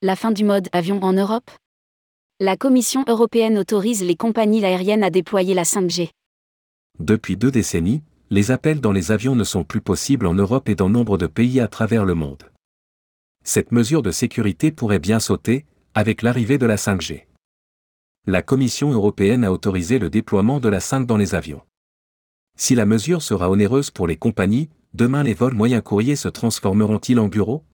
La fin du mode avion en Europe La Commission européenne autorise les compagnies aériennes à déployer la 5G. Depuis deux décennies, les appels dans les avions ne sont plus possibles en Europe et dans nombre de pays à travers le monde. Cette mesure de sécurité pourrait bien sauter, avec l'arrivée de la 5G. La Commission européenne a autorisé le déploiement de la 5 dans les avions. Si la mesure sera onéreuse pour les compagnies, demain les vols moyens courriers se transformeront-ils en bureaux?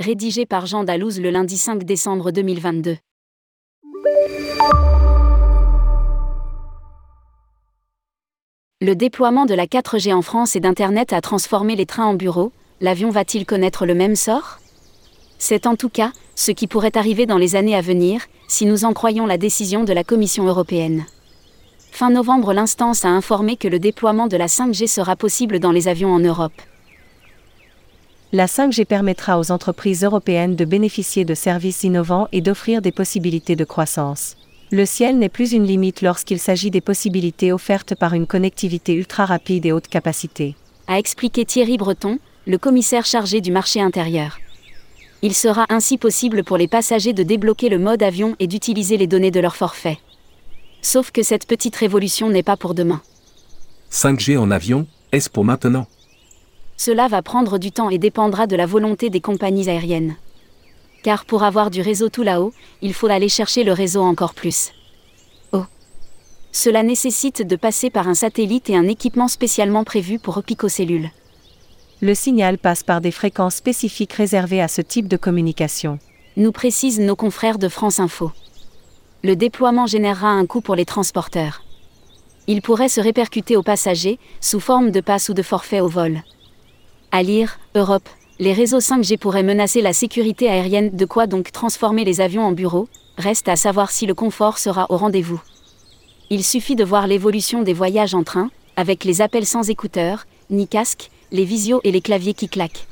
Rédigé par Jean Dalouse le lundi 5 décembre 2022. Le déploiement de la 4G en France et d'Internet a transformé les trains en bureaux, l'avion va-t-il connaître le même sort? C'est en tout cas ce qui pourrait arriver dans les années à venir, si nous en croyons la décision de la Commission européenne. Fin novembre, l'instance a informé que le déploiement de la 5G sera possible dans les avions en Europe. La 5G permettra aux entreprises européennes de bénéficier de services innovants et d'offrir des possibilités de croissance. Le ciel n'est plus une limite lorsqu'il s'agit des possibilités offertes par une connectivité ultra rapide et haute capacité. A expliqué Thierry Breton, le commissaire chargé du marché intérieur. Il sera ainsi possible pour les passagers de débloquer le mode avion et d'utiliser les données de leur forfait. Sauf que cette petite révolution n'est pas pour demain. 5G en avion, est-ce pour maintenant? Cela va prendre du temps et dépendra de la volonté des compagnies aériennes. Car pour avoir du réseau tout là-haut, il faut aller chercher le réseau encore plus. Oh. Cela nécessite de passer par un satellite et un équipement spécialement prévu pour cellules. Le signal passe par des fréquences spécifiques réservées à ce type de communication. Nous précisent nos confrères de France Info le déploiement générera un coût pour les transporteurs. Il pourrait se répercuter aux passagers, sous forme de passe ou de forfait au vol. À lire, Europe, les réseaux 5G pourraient menacer la sécurité aérienne, de quoi donc transformer les avions en bureaux, reste à savoir si le confort sera au rendez-vous. Il suffit de voir l'évolution des voyages en train, avec les appels sans écouteurs, ni casque, les visios et les claviers qui claquent.